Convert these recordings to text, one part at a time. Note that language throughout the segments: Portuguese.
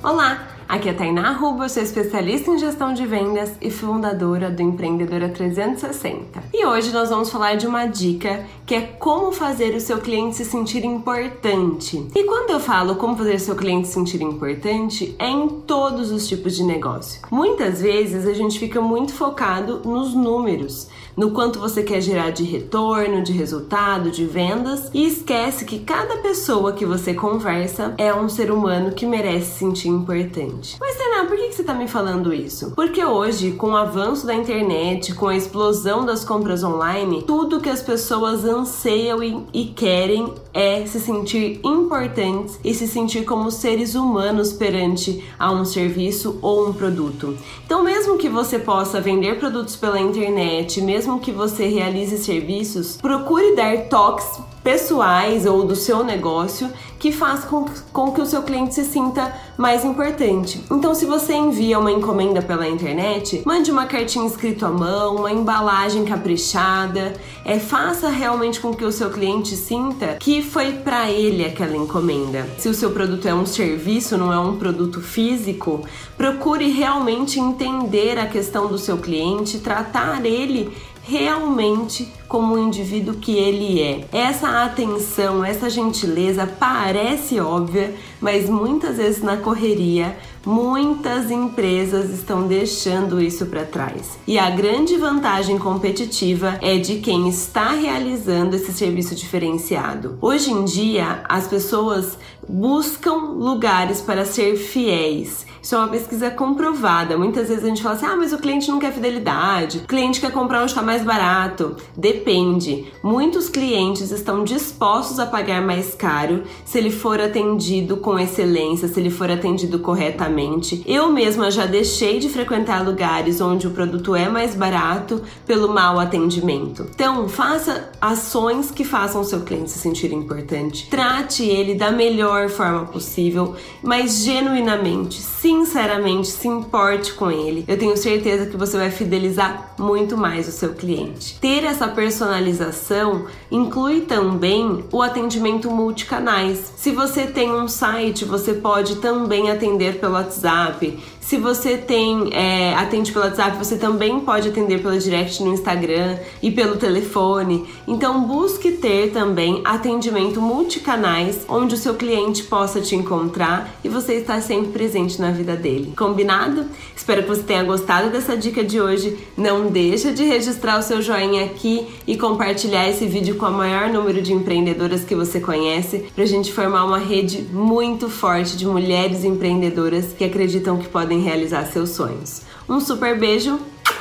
Olá, aqui é a Tainá Ruba, sou especialista em gestão de vendas e fundadora do Empreendedora 360. E hoje nós vamos falar de uma dica que é como fazer o seu cliente se sentir importante. E quando eu falo como fazer o seu cliente se sentir importante, é em todos os tipos de negócio. Muitas vezes a gente fica muito focado nos números, no quanto você quer gerar de retorno, de resultado, de vendas e esquece que cada pessoa que você conversa é um ser humano que merece se sentir importante. Mas, por você está me falando isso? Porque hoje, com o avanço da internet, com a explosão das compras online, tudo que as pessoas anseiam e, e querem é se sentir importantes e se sentir como seres humanos perante a um serviço ou um produto. Então, mesmo que você possa vender produtos pela internet, mesmo que você realize serviços, procure dar toques pessoais ou do seu negócio que faz com, com que o seu cliente se sinta mais importante. Então, se você envia uma encomenda pela internet, mande uma cartinha escrita à mão, uma embalagem caprichada, é, faça realmente com que o seu cliente sinta que foi para ele aquela encomenda. Se o seu produto é um serviço, não é um produto físico, procure realmente entender a questão do seu cliente, tratar ele realmente como o indivíduo que ele é. Essa atenção, essa gentileza parece óbvia, mas muitas vezes na correria, muitas empresas estão deixando isso para trás. E a grande vantagem competitiva é de quem está realizando esse serviço diferenciado. Hoje em dia, as pessoas buscam lugares para ser fiéis. Isso é uma pesquisa comprovada. Muitas vezes a gente fala assim: ah, mas o cliente não quer fidelidade, o cliente quer comprar onde está mais barato. Depende. Muitos clientes estão dispostos a pagar mais caro se ele for atendido com excelência, se ele for atendido corretamente. Eu mesma já deixei de frequentar lugares onde o produto é mais barato pelo mau atendimento. Então, faça ações que façam o seu cliente se sentir importante. Trate ele da melhor forma possível, mas genuinamente, sinceramente, se importe com ele. Eu tenho certeza que você vai fidelizar muito mais o seu cliente. Ter essa personalização inclui também o atendimento multicanais. Se você tem um site, você pode também atender pelo WhatsApp. Se você tem é, atende pelo WhatsApp, você também pode atender pelo direct no Instagram e pelo telefone. Então busque ter também atendimento multicanais, onde o seu cliente possa te encontrar e você está sempre presente na vida dele. Combinado? Espero que você tenha gostado dessa dica de hoje. Não deixa de registrar o seu joinha aqui e compartilhar esse vídeo com o maior número de empreendedoras que você conhece, para a gente formar uma rede muito forte de mulheres empreendedoras que acreditam que podem realizar seus sonhos. Um super beijo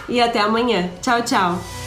e até amanhã. Tchau, tchau!